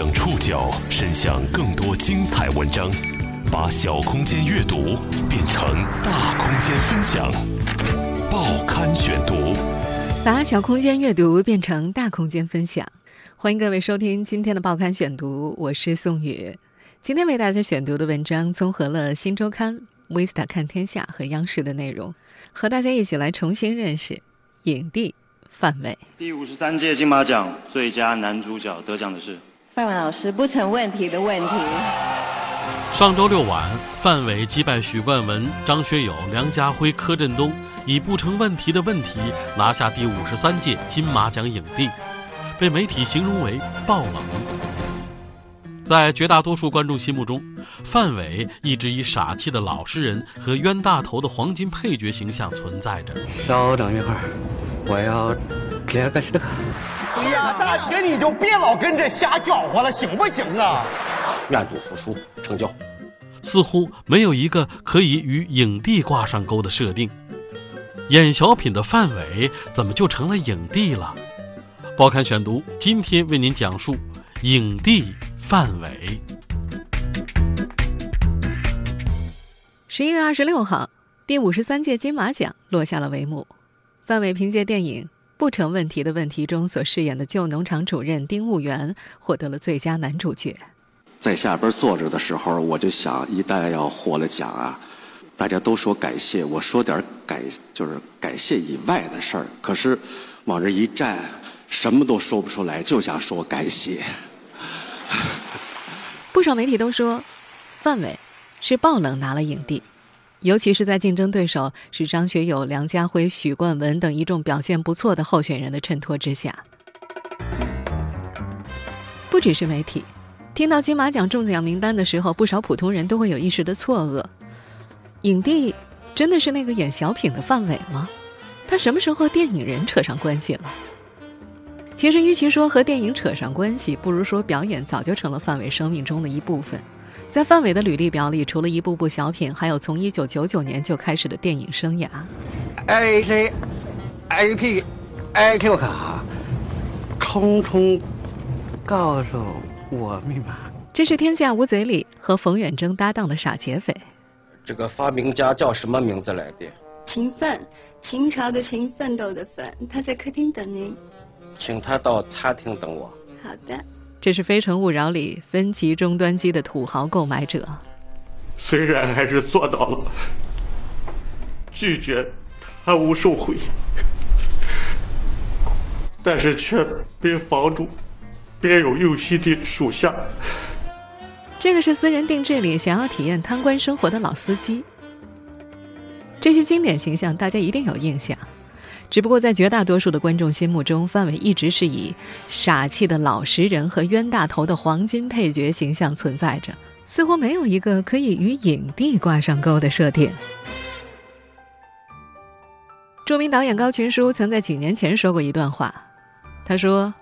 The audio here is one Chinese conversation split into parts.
将触角伸向更多精彩文章，把小空间阅读变成大空间分享。报刊选读，把小空间阅读变成大空间分享。欢迎各位收听今天的报刊选读，我是宋宇。今天为大家选读的文章综合了《新周刊》、《Vista 看天下》和央视的内容，和大家一起来重新认识影帝。范伟，第五十三届金马奖最佳男主角得奖的是范伟老师，不成问题的问题。上周六晚，范伟击败许冠文、张学友、梁家辉、柯震东，以不成问题的问题拿下第五十三届金马奖影帝，被媒体形容为爆冷。在绝大多数观众心目中，范伟一直以傻气的老实人和冤大头的黄金配角形象存在着。稍等一会儿。我要连个车。哎呀，大姐，你就别老跟这瞎搅和了，行不行啊？愿赌服输，成交。似乎没有一个可以与影帝挂上钩的设定。演小品的范伟怎么就成了影帝了？报刊选读今天为您讲述影帝范伟。十一月二十六号，第五十三届金马奖落下了帷幕。范伟凭借电影《不成问题的问题》中所饰演的旧农场主任丁务元，获得了最佳男主角。在下边坐着的时候，我就想，一旦要获了奖啊，大家都说感谢，我说点感，就是感谢以外的事儿。可是往这一站，什么都说不出来，就想说感谢。不少媒体都说，范伟是爆冷拿了影帝。尤其是在竞争对手是张学友、梁家辉、许冠文等一众表现不错的候选人的衬托之下，不只是媒体，听到金马奖中奖名单的时候，不少普通人都会有一时的错愕：影帝真的是那个演小品的范伟吗？他什么时候和电影人扯上关系了？其实，与其说和电影扯上关系，不如说表演早就成了范伟生命中的一部分。在范伟的履历表里，除了一部部小品，还有从一九九九年就开始的电影生涯。A C A P I Q 卡，通通告诉我密码。这是《天下无贼》里和冯远征搭档的傻劫匪。这个发明家叫什么名字来的？秦奋，秦朝的秦，奋斗的奋。他在客厅等您，请他到餐厅等我。好的。这是《非诚勿扰》里分歧终端机的土豪购买者。虽然还是做到了拒绝贪污受贿，但是却被房主别有用心的属下。这个是私人定制里想要体验贪官生活的老司机。这些经典形象大家一定有印象。只不过，在绝大多数的观众心目中，范伟一直是以傻气的老实人和冤大头的黄金配角形象存在着，似乎没有一个可以与影帝挂上钩的设定。著名导演高群书曾在几年前说过一段话，他说：“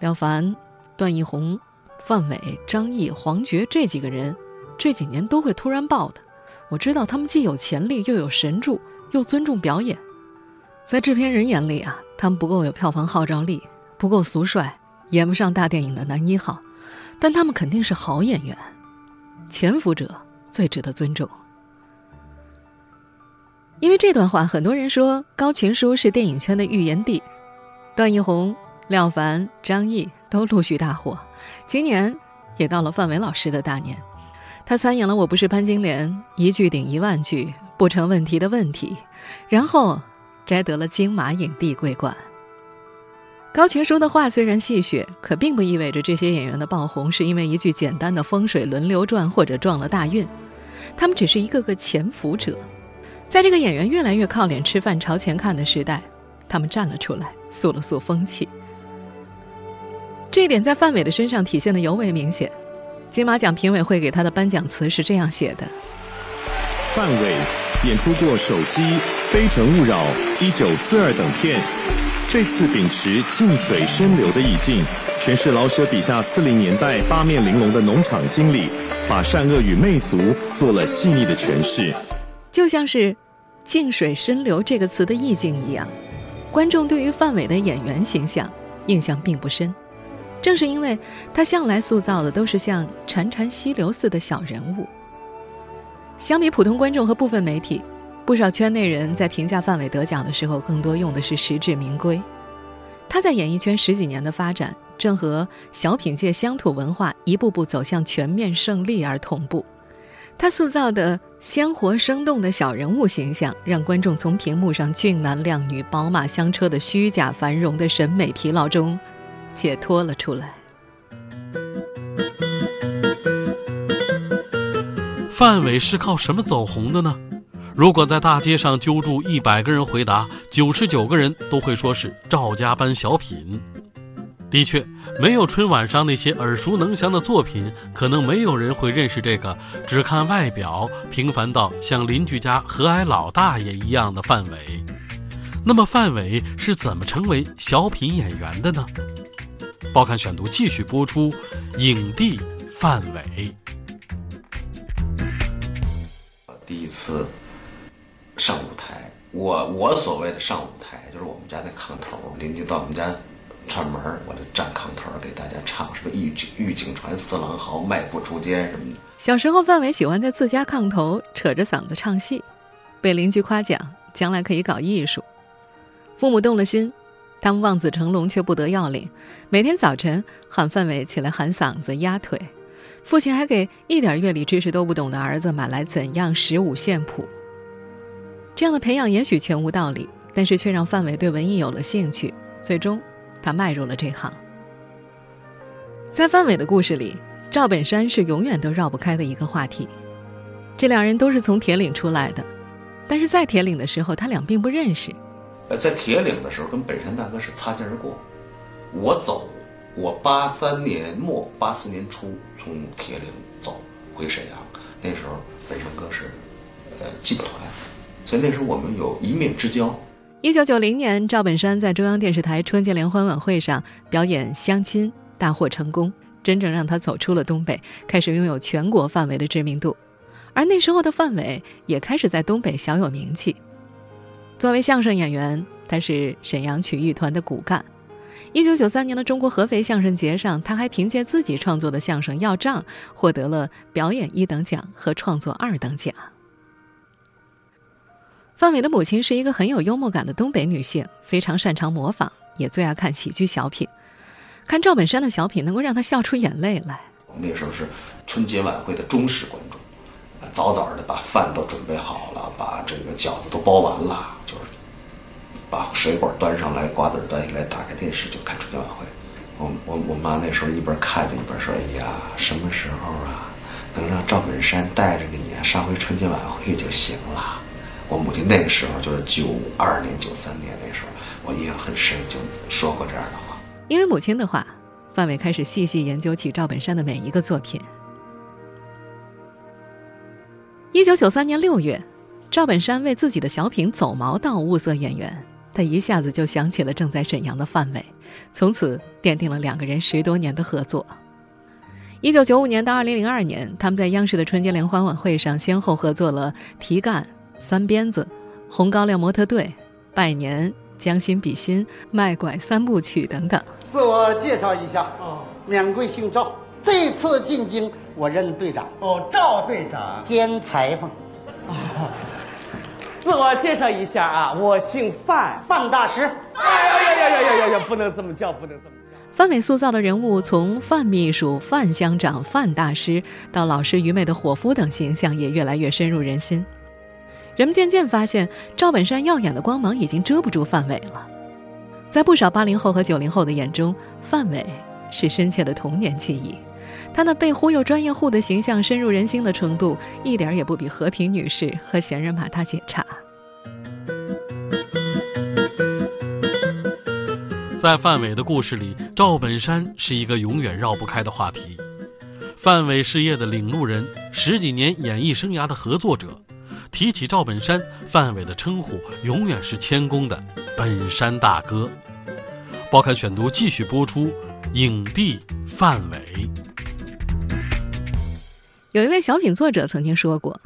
廖凡、段奕宏、范伟、张译、黄觉这几个人，这几年都会突然爆的。我知道他们既有潜力，又有神助，又尊重表演。”在制片人眼里啊，他们不够有票房号召力，不够俗帅，演不上大电影的男一号，但他们肯定是好演员，潜伏者最值得尊重。因为这段话，很多人说高群书是电影圈的预言帝，段奕宏、廖凡、张译都陆续大火，今年也到了范伟老师的大年，他参演了《我不是潘金莲》，一句顶一万句，不成问题的问题，然后。摘得了金马影帝桂冠。高群书的话虽然戏谑，可并不意味着这些演员的爆红是因为一句简单的风水轮流转或者撞了大运。他们只是一个个潜伏者，在这个演员越来越靠脸吃饭、朝前看的时代，他们站了出来，塑了塑风气。这一点在范伟的身上体现的尤为明显。金马奖评委会给他的颁奖词是这样写的：范伟演出过《手机》。《非诚勿扰》《一九四二》等片，这次秉持静水深流的意境，诠释老舍笔下四零年代八面玲珑的农场经理，把善恶与媚俗做了细腻的诠释。就像是“静水深流”这个词的意境一样，观众对于范伟的演员形象印象并不深，正是因为他向来塑造的都是像潺潺溪流似的小人物。相比普通观众和部分媒体，不少圈内人在评价范伟得奖的时候，更多用的是实至名归。他在演艺圈十几年的发展，正和小品界乡土文化一步步走向全面胜利而同步。他塑造的鲜活生动的小人物形象，让观众从屏幕上俊男靓女、宝马香车的虚假繁荣的审美疲劳中。解脱了出来。范伟是靠什么走红的呢？如果在大街上揪住一百个人回答，九十九个人都会说是赵家班小品。的确，没有春晚上那些耳熟能详的作品，可能没有人会认识这个只看外表、平凡到像邻居家和蔼老大爷一样的范伟。那么，范伟是怎么成为小品演员的呢？报刊选读继续播出，影帝范伟。第一次上舞台，我我所谓的上舞台，就是我们家那炕头，邻居到我们家串门，我就站炕头给大家唱什么“玉井玉井传四郎豪，迈步出街”什么的。小时候，范伟喜欢在自家炕头扯着嗓子唱戏，被邻居夸奖，将来可以搞艺术。父母动了心。他们望子成龙，却不得要领。每天早晨喊范伟起来喊嗓子、压腿。父亲还给一点乐理知识都不懂的儿子买来怎样十五线谱。这样的培养也许全无道理，但是却让范伟对文艺有了兴趣。最终，他迈入了这行。在范伟的故事里，赵本山是永远都绕不开的一个话题。这两人都是从铁岭出来的，但是在铁岭的时候，他俩并不认识。呃，在铁岭的时候，跟本山大哥是擦肩而过。我走，我八三年末、八四年初从铁岭走回沈阳，那时候本山哥是呃进团，所以那时候我们有一面之交。一九九零年，赵本山在中央电视台春节联欢晚会上表演《相亲》，大获成功，真正让他走出了东北，开始拥有全国范围的知名度。而那时候的范伟也开始在东北小有名气。作为相声演员，他是沈阳曲艺团的骨干。一九九三年的中国合肥相声节上，他还凭借自己创作的相声《要账》获得了表演一等奖和创作二等奖。范伟的母亲是一个很有幽默感的东北女性，非常擅长模仿，也最爱看喜剧小品。看赵本山的小品，能够让她笑出眼泪来。我们那时候是春节晚会的忠实观众。早早的把饭都准备好了，把这个饺子都包完了，就是把水果端上来，瓜子端下来，打开电视就看春节晚会。我我我妈那时候一边看着一边说：“哎呀，什么时候啊，能让赵本山带着你上回春节晚会就行了。”我母亲那个时候就是九二年、九三年那时候，我印象很深，就说过这样的话。因为母亲的话，范伟开始细细研究起赵本山的每一个作品。一九九三年六月，赵本山为自己的小品《走毛道》物色演员，他一下子就想起了正在沈阳的范伟，从此奠定了两个人十多年的合作。一九九五年到二零零二年，他们在央视的春节联欢晚会上先后合作了《提干》《三鞭子》《红高粱模特队》《拜年》《将心比心》《卖拐三部曲》等等。自我介绍一下，免贵姓赵，这次进京。我任队长哦，赵队长兼裁缝。自我介绍一下啊，我姓范，范大师。哎呀呀呀呀呀呀呀！不能这么叫，不能这么叫。范伟塑造的人物，从范秘书、范乡长、范大师到老实愚昧的伙夫等形象，也越来越深入人心。人们渐渐发现，赵本山耀眼的光芒已经遮不住范伟了。在不少八零后和九零后的眼中，范伟是深切的童年记忆。他那被忽悠专业户的形象深入人心的程度，一点也不比和平女士和闲人马大姐差。在范伟的故事里，赵本山是一个永远绕不开的话题。范伟事业的领路人，十几年演艺生涯的合作者，提起赵本山，范伟的称呼永远是谦恭的“本山大哥”。报刊选读继续播出，影帝范伟。有一位小品作者曾经说过，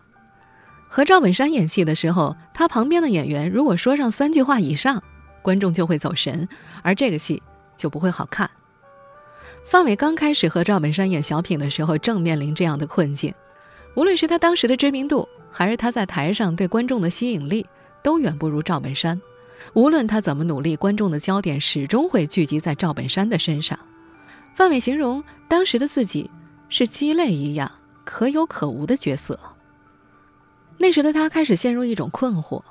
和赵本山演戏的时候，他旁边的演员如果说上三句话以上，观众就会走神，而这个戏就不会好看。范伟刚开始和赵本山演小品的时候，正面临这样的困境。无论是他当时的知名度，还是他在台上对观众的吸引力，都远不如赵本山。无论他怎么努力，观众的焦点始终会聚集在赵本山的身上。范伟形容当时的自己是鸡肋一样可有可无的角色。那时的他开始陷入一种困惑。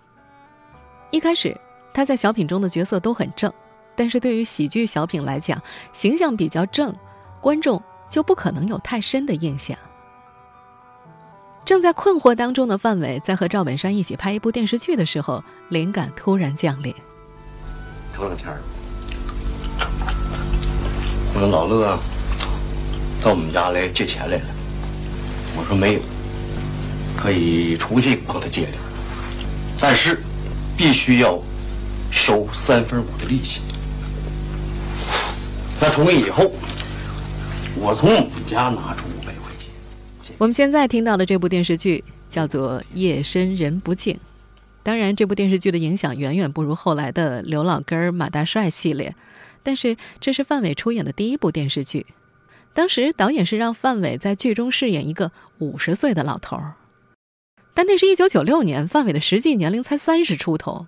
一开始，他在小品中的角色都很正。但是对于喜剧小品来讲，形象比较正，观众就不可能有太深的印象。正在困惑当中的范伟，在和赵本山一起拍一部电视剧的时候，灵感突然降临。头两天，我们老乐到我们家来借钱来了。我说没有，可以出去帮他借点，但是必须要收三分五的利息。他同意以后，我从我们家拿出五百。我们现在听到的这部电视剧叫做《夜深人不静》，当然，这部电视剧的影响远远不如后来的刘老根儿、马大帅系列。但是，这是范伟出演的第一部电视剧。当时导演是让范伟在剧中饰演一个五十岁的老头儿，但那是一九九六年，范伟的实际年龄才三十出头，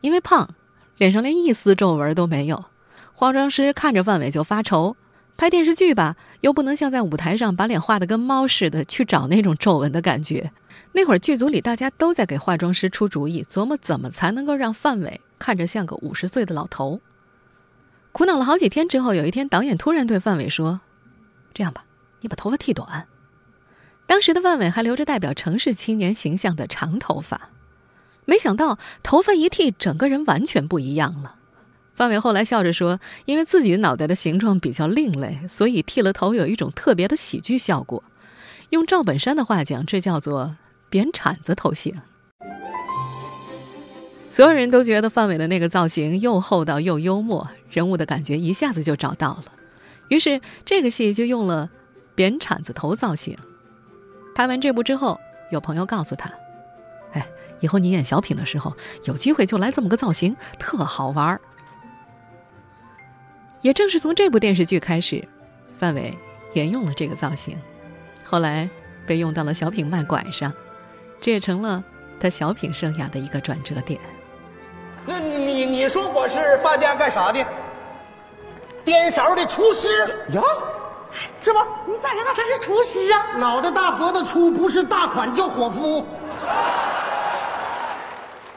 因为胖，脸上连一丝皱纹都没有。化妆师看着范伟就发愁，拍电视剧吧，又不能像在舞台上把脸画得跟猫似的，去找那种皱纹的感觉。那会儿剧组里大家都在给化妆师出主意，琢磨怎么才能够让范伟看着像个五十岁的老头。苦恼了好几天之后，有一天导演突然对范伟说：“这样吧，你把头发剃短。”当时的范伟还留着代表城市青年形象的长头发，没想到头发一剃，整个人完全不一样了。范伟后来笑着说：“因为自己的脑袋的形状比较另类，所以剃了头有一种特别的喜剧效果。用赵本山的话讲，这叫做‘扁铲子头型’。”所有人都觉得范伟的那个造型又厚道又幽默，人物的感觉一下子就找到了。于是这个戏就用了“扁铲子头”造型。拍完这部之后，有朋友告诉他：“哎，以后你演小品的时候，有机会就来这么个造型，特好玩儿。”也正是从这部电视剧开始，范伟沿用了这个造型，后来被用到了小品卖拐上，这也成了他小品生涯的一个转折点。那你你说我是饭店干啥的？颠勺的厨师呀？是不？你咋知道他是厨师啊？脑袋大脖子粗，不是大款叫伙夫。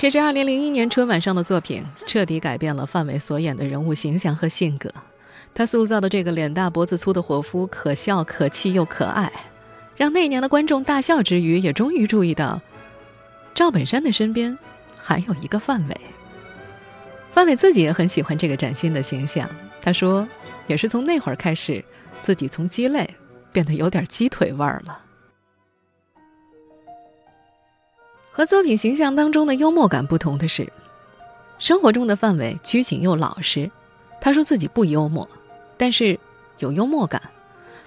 这是二零零一年春晚上的作品，彻底改变了范伟所演的人物形象和性格。他塑造的这个脸大脖子粗的伙夫，可笑可气又可爱，让那年的观众大笑之余，也终于注意到赵本山的身边还有一个范伟。范伟自己也很喜欢这个崭新的形象，他说：“也是从那会儿开始，自己从鸡肋变得有点鸡腿味儿了。”和作品形象当中的幽默感不同的是，生活中的范伟拘谨又老实。他说自己不幽默，但是有幽默感，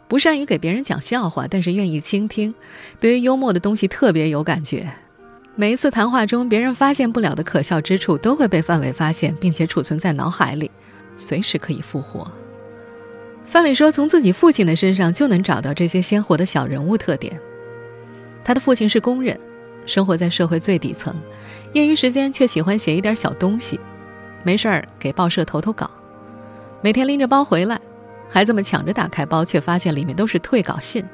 不善于给别人讲笑话，但是愿意倾听。对于幽默的东西特别有感觉。每一次谈话中，别人发现不了的可笑之处，都会被范伟发现，并且储存在脑海里，随时可以复活。范伟说，从自己父亲的身上就能找到这些鲜活的小人物特点。他的父亲是工人。生活在社会最底层，业余时间却喜欢写一点小东西，没事儿给报社投投稿，每天拎着包回来，孩子们抢着打开包，却发现里面都是退稿信，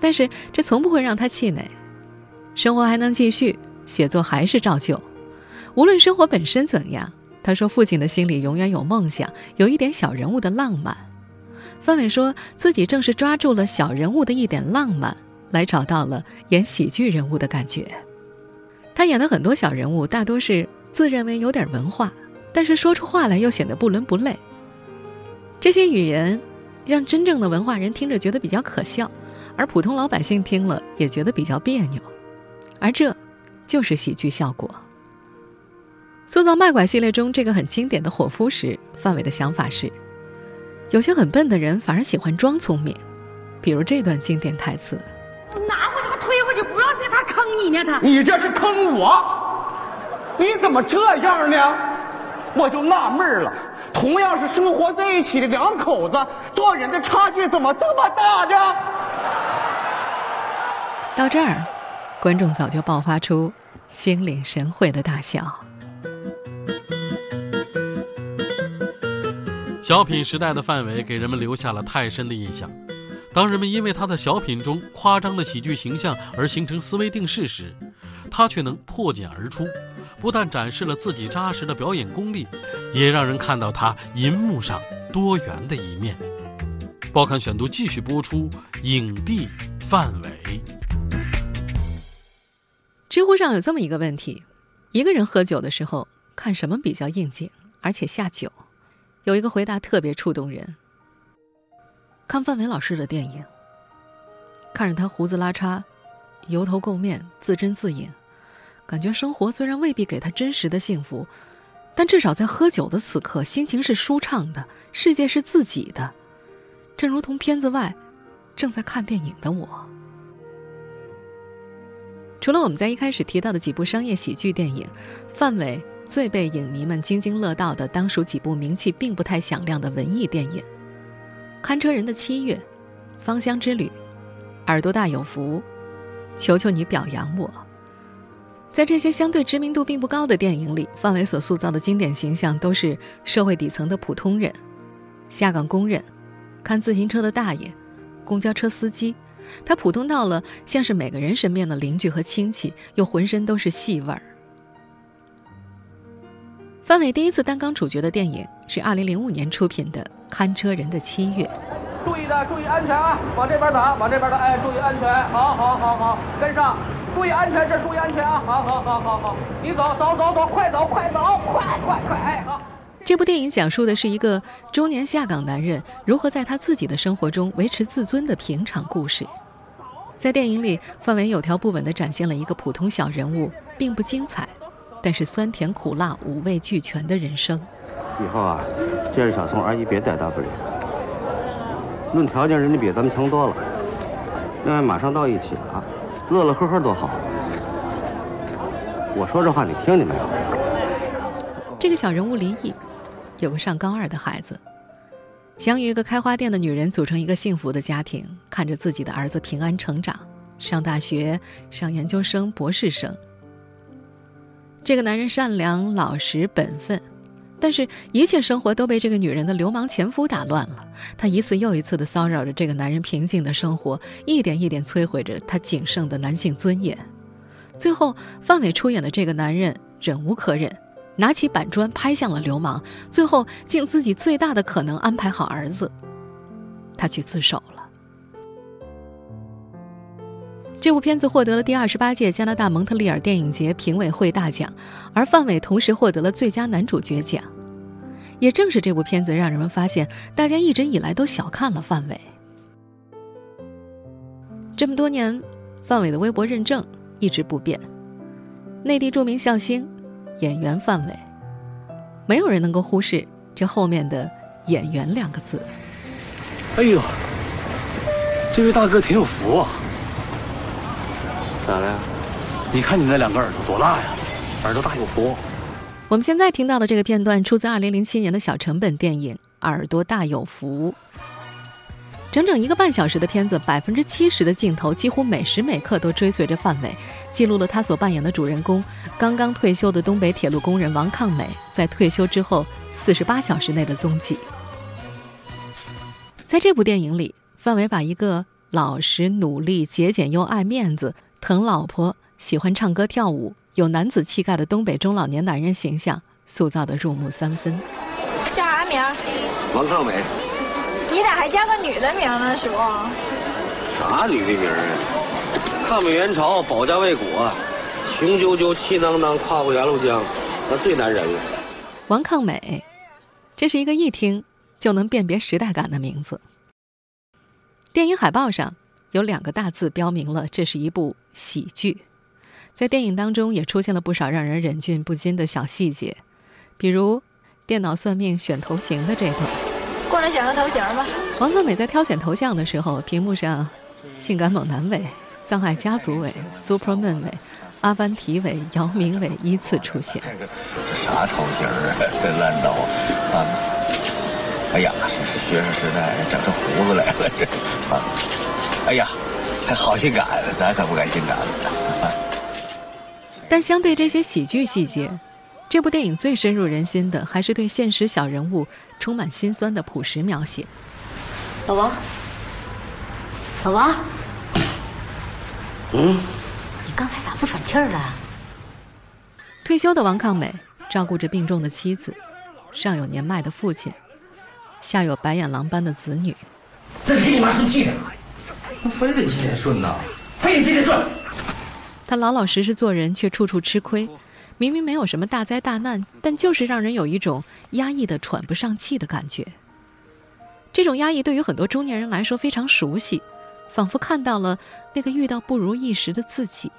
但是这从不会让他气馁，生活还能继续，写作还是照旧，无论生活本身怎样，他说父亲的心里永远有梦想，有一点小人物的浪漫。范伟说自己正是抓住了小人物的一点浪漫。来找到了演喜剧人物的感觉。他演的很多小人物，大多是自认为有点文化，但是说出话来又显得不伦不类。这些语言让真正的文化人听着觉得比较可笑，而普通老百姓听了也觉得比较别扭。而这，就是喜剧效果。塑造卖拐系列中这个很经典的伙夫时，范伟的想法是：有些很笨的人反而喜欢装聪明。比如这段经典台词。拿过去，推回去，不要在他坑你呢。他，你这是坑我！你怎么这样呢？我就纳闷了，同样是生活在一起的两口子，做人的差距怎么这么大呢？到这儿，观众早就爆发出心领神会的大笑。小品时代的范伟给人们留下了太深的印象。当人们因为他的小品中夸张的喜剧形象而形成思维定势时，他却能破茧而出，不但展示了自己扎实的表演功力，也让人看到他银幕上多元的一面。报刊选读继续播出，影帝范伟。知乎上有这么一个问题：一个人喝酒的时候看什么比较应景，而且下酒？有一个回答特别触动人。看范伟老师的电影，看着他胡子拉碴、油头垢面、自斟自饮，感觉生活虽然未必给他真实的幸福，但至少在喝酒的此刻，心情是舒畅的，世界是自己的，正如同片子外正在看电影的我。除了我们在一开始提到的几部商业喜剧电影，范伟最被影迷们津津乐道的，当属几部名气并不太响亮的文艺电影。看车人的七月，芳香之旅，耳朵大有福，求求你表扬我。在这些相对知名度并不高的电影里，范伟所塑造的经典形象都是社会底层的普通人，下岗工人，看自行车的大爷，公交车司机。他普通到了像是每个人身边的邻居和亲戚，又浑身都是戏味儿。范伟第一次担纲主角的电影是2005年出品的。看车人的七月，注意的，注意安全啊！往这边打，往这边打，哎，注意安全，好，好，好，好，跟上，注意安全，这注意安全啊！好，好，好，好，好，你走，走，走，走，快走，快走，快，快，快，哎，好。这部电影讲述的是一个中年下岗男人如何在他自己的生活中维持自尊的平常故事。在电影里，范伟有条不紊地展现了一个普通小人物，并不精彩，但是酸甜苦辣五味俱全的人生。以后啊，见着小宋阿姨别带大不了。论条件，人家比咱们强多了。另外，马上到一起了，乐乐呵呵多好。我说这话你听见没有？这个小人物离异，有个上高二的孩子，想与一个开花店的女人组成一个幸福的家庭，看着自己的儿子平安成长，上大学、上研究生、博士生。这个男人善良、老实、本分。但是，一切生活都被这个女人的流氓前夫打乱了。他一次又一次地骚扰着这个男人平静的生活，一点一点摧毁着他仅剩的男性尊严。最后，范伟出演的这个男人忍无可忍，拿起板砖拍向了流氓，最后尽自己最大的可能安排好儿子，他去自首这部片子获得了第二十八届加拿大蒙特利尔电影节评委会大奖，而范伟同时获得了最佳男主角奖。也正是这部片子，让人们发现大家一直以来都小看了范伟。这么多年，范伟的微博认证一直不变，内地著名笑星、演员范伟，没有人能够忽视这后面的“演员”两个字。哎呦，这位大哥挺有福啊！咋了？你看你那两个耳朵多大呀？耳朵大有福。我们现在听到的这个片段出自2007年的小成本电影《耳朵大有福》。整整一个半小时的片子，百分之七十的镜头几乎每时每刻都追随着范伟，记录了他所扮演的主人公刚刚退休的东北铁路工人王抗美在退休之后四十八小时内的踪迹。在这部电影里，范伟把一个老实、努力、节俭又爱面子。疼老婆、喜欢唱歌跳舞、有男子气概的东北中老年男人形象塑造的入木三分。叫啥名？王抗美。你咋还叫个女的名呢，叔？啥女的名啊？抗美援朝，保家卫国，雄赳赳，气囊囊，跨过鸭绿江，那最男人了。王抗美，这是一个一听就能辨别时代感的名字。电影海报上。有两个大字标明了这是一部喜剧，在电影当中也出现了不少让人忍俊不禁的小细节，比如电脑算命选头型的这段。过来选个头型吧。王克美在挑选头像的时候，屏幕上性感猛男伟、葬爱家族伟、Superman 伟、阿凡提伟、姚明伟依次出现。这啥头型啊？这烂刀啊！哎呀，学生时代整出胡子来了，这啊！哎呀，还好性感，咱可不敢性感了。但相对这些喜剧细节，这部电影最深入人心的还是对现实小人物充满心酸的朴实描写。老王，老王，嗯，你刚才咋不喘气儿了？退休的王抗美照顾着病重的妻子，上有年迈的父亲，下有白眼狼般的子女。这是给你妈生气的，非得今天顺呐，非得今天顺。他老老实实做人，却处处吃亏。明明没有什么大灾大难，但就是让人有一种压抑的喘不上气的感觉。这种压抑对于很多中年人来说非常熟悉，仿佛看到了那个遇到不如意时的自己。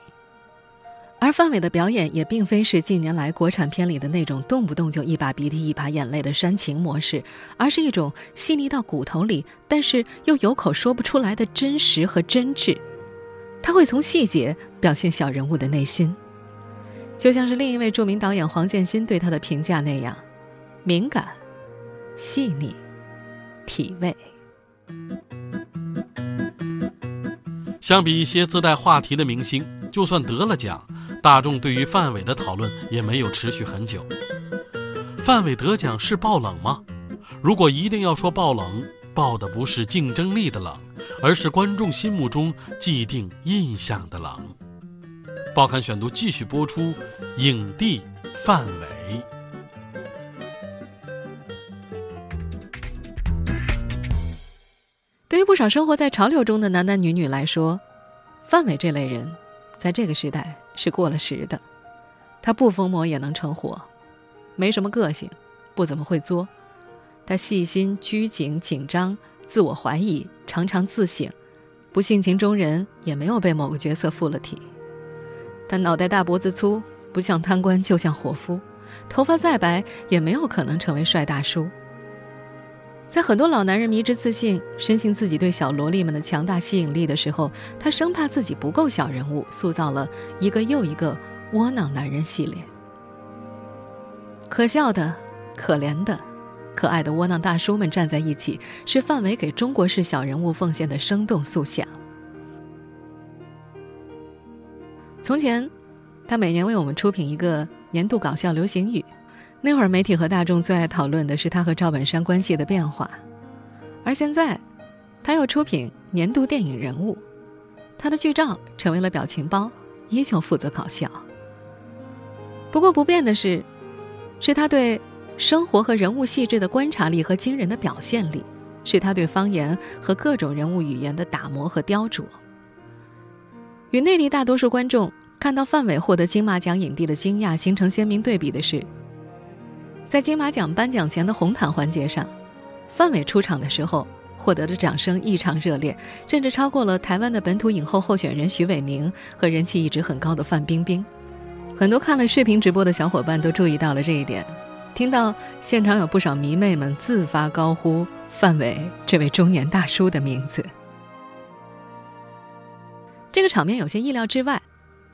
而范伟的表演也并非是近年来国产片里的那种动不动就一把鼻涕一把眼泪的煽情模式，而是一种细腻到骨头里，但是又有口说不出来的真实和真挚。他会从细节表现小人物的内心，就像是另一位著名导演黄建新对他的评价那样：敏感、细腻、体味。相比一些自带话题的明星，就算得了奖，大众对于范伟的讨论也没有持续很久。范伟得奖是爆冷吗？如果一定要说爆冷，爆的不是竞争力的冷。而是观众心目中既定印象的冷。报刊选读继续播出，影帝范伟。对于不少生活在潮流中的男男女女来说，范伟这类人，在这个时代是过了时的。他不疯魔也能成活，没什么个性，不怎么会作。他细心、拘谨、紧张。自我怀疑，常常自省，不性情中人，也没有被某个角色附了体。但脑袋大脖子粗，不像贪官就像伙夫，头发再白也没有可能成为帅大叔。在很多老男人迷之自信，深信自己对小萝莉们的强大吸引力的时候，他生怕自己不够小人物，塑造了一个又一个窝囊男人系列。可笑的，可怜的。可爱的窝囊大叔们站在一起，是范伟给中国式小人物奉献的生动塑像。从前，他每年为我们出品一个年度搞笑流行语，那会儿媒体和大众最爱讨论的是他和赵本山关系的变化。而现在，他又出品年度电影人物，他的剧照成为了表情包，依旧负责搞笑。不过不变的是，是他对。生活和人物细致的观察力和惊人的表现力，是他对方言和各种人物语言的打磨和雕琢。与内地大多数观众看到范伟获得金马奖影帝的惊讶形成鲜明对比的是，在金马奖颁奖前的红毯环节上，范伟出场的时候获得的掌声异常热烈，甚至超过了台湾的本土影后候选人徐伟宁和人气一直很高的范冰冰。很多看了视频直播的小伙伴都注意到了这一点。听到现场有不少迷妹们自发高呼范伟这位中年大叔的名字，这个场面有些意料之外，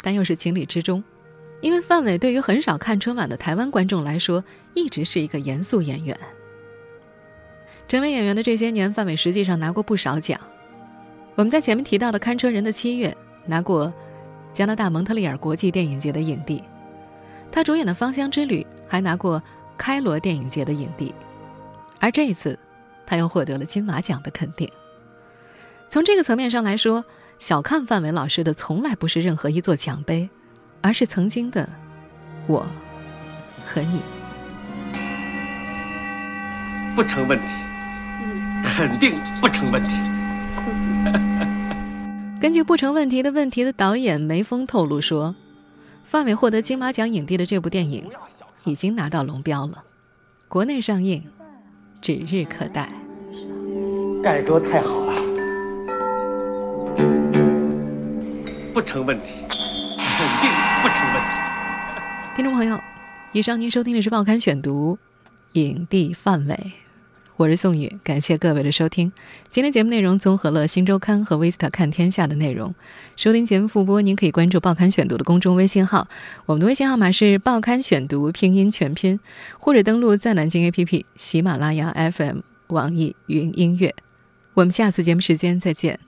但又是情理之中，因为范伟对于很少看春晚的台湾观众来说，一直是一个严肃演员。成为演员的这些年，范伟实际上拿过不少奖。我们在前面提到的《看车人的七月》拿过加拿大蒙特利尔国际电影节的影帝，他主演的《芳香之旅》还拿过。开罗电影节的影帝，而这一次，他又获得了金马奖的肯定。从这个层面上来说，小看范伟老师的从来不是任何一座奖杯，而是曾经的我和你。不成问题，肯定不成问题。根据《不成问题的问题》的导演梅峰透露说，范伟获得金马奖影帝的这部电影。已经拿到龙标了，国内上映指日可待。改革太好了，不成问题，肯定不成问题。听众朋友，以上您收听的是《报刊选读》，影帝范伟，我是宋宇，感谢各位的收听。今天节目内容综合了《新周刊》和《Vista 看天下》的内容。收听节目复播，您可以关注“报刊选读”的公众微信号，我们的微信号码是“报刊选读”拼音全拼，或者登录在南京 APP、喜马拉雅 FM、网易云音乐。我们下次节目时间再见。